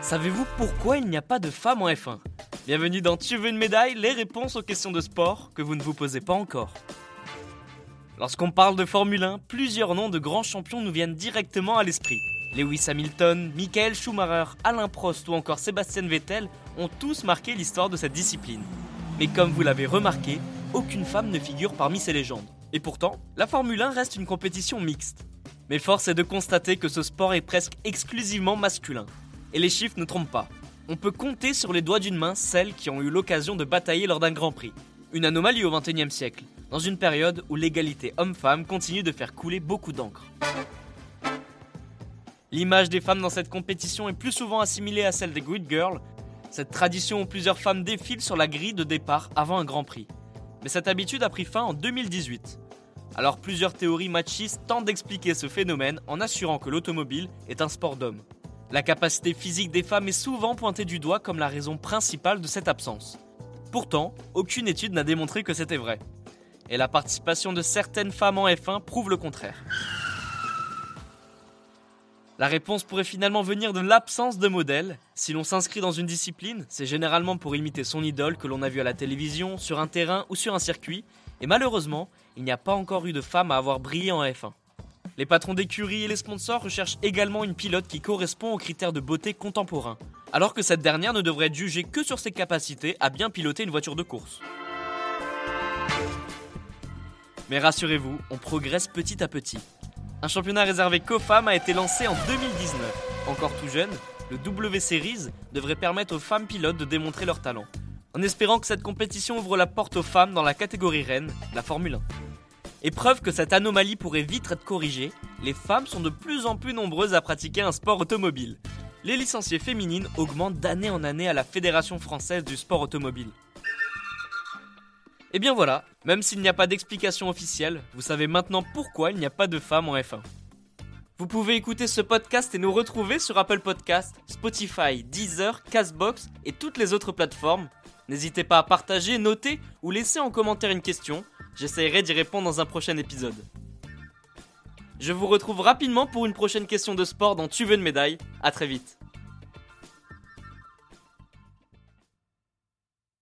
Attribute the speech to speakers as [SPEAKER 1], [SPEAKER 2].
[SPEAKER 1] Savez-vous pourquoi il n'y a pas de femmes en F1 Bienvenue dans Tu veux une médaille Les réponses aux questions de sport que vous ne vous posez pas encore. Lorsqu'on parle de Formule 1, plusieurs noms de grands champions nous viennent directement à l'esprit. Lewis Hamilton, Michael Schumacher, Alain Prost ou encore Sébastien Vettel ont tous marqué l'histoire de cette discipline. Mais comme vous l'avez remarqué, aucune femme ne figure parmi ces légendes. Et pourtant, la Formule 1 reste une compétition mixte. Mais force est de constater que ce sport est presque exclusivement masculin. Et les chiffres ne trompent pas. On peut compter sur les doigts d'une main celles qui ont eu l'occasion de batailler lors d'un Grand Prix. Une anomalie au XXIe siècle, dans une période où l'égalité homme-femme continue de faire couler beaucoup d'encre. L'image des femmes dans cette compétition est plus souvent assimilée à celle des Grid Girls, cette tradition où plusieurs femmes défilent sur la grille de départ avant un Grand Prix. Mais cette habitude a pris fin en 2018. Alors plusieurs théories machistes tentent d'expliquer ce phénomène en assurant que l'automobile est un sport d'hommes. La capacité physique des femmes est souvent pointée du doigt comme la raison principale de cette absence. Pourtant, aucune étude n'a démontré que c'était vrai. Et la participation de certaines femmes en F1 prouve le contraire. La réponse pourrait finalement venir de l'absence de modèles. Si l'on s'inscrit dans une discipline, c'est généralement pour imiter son idole que l'on a vu à la télévision, sur un terrain ou sur un circuit, et malheureusement, il n'y a pas encore eu de femmes à avoir brillé en F1. Les patrons d'écurie et les sponsors recherchent également une pilote qui correspond aux critères de beauté contemporains, alors que cette dernière ne devrait être jugée que sur ses capacités à bien piloter une voiture de course. Mais rassurez-vous, on progresse petit à petit. Un championnat réservé qu'aux femmes a été lancé en 2019. Encore tout jeune, le W Series devrait permettre aux femmes pilotes de démontrer leur talent, en espérant que cette compétition ouvre la porte aux femmes dans la catégorie reine, la Formule 1. Et preuve que cette anomalie pourrait vite être corrigée, les femmes sont de plus en plus nombreuses à pratiquer un sport automobile. Les licenciées féminines augmentent d'année en année à la Fédération française du sport automobile. Et bien voilà, même s'il n'y a pas d'explication officielle, vous savez maintenant pourquoi il n'y a pas de femmes en F1. Vous pouvez écouter ce podcast et nous retrouver sur Apple Podcast, Spotify, Deezer, Castbox et toutes les autres plateformes. N'hésitez pas à partager, noter ou laisser en commentaire une question J'essaierai d'y répondre dans un prochain épisode. Je vous retrouve rapidement pour une prochaine question de sport dans Tu veux une médaille. A très vite.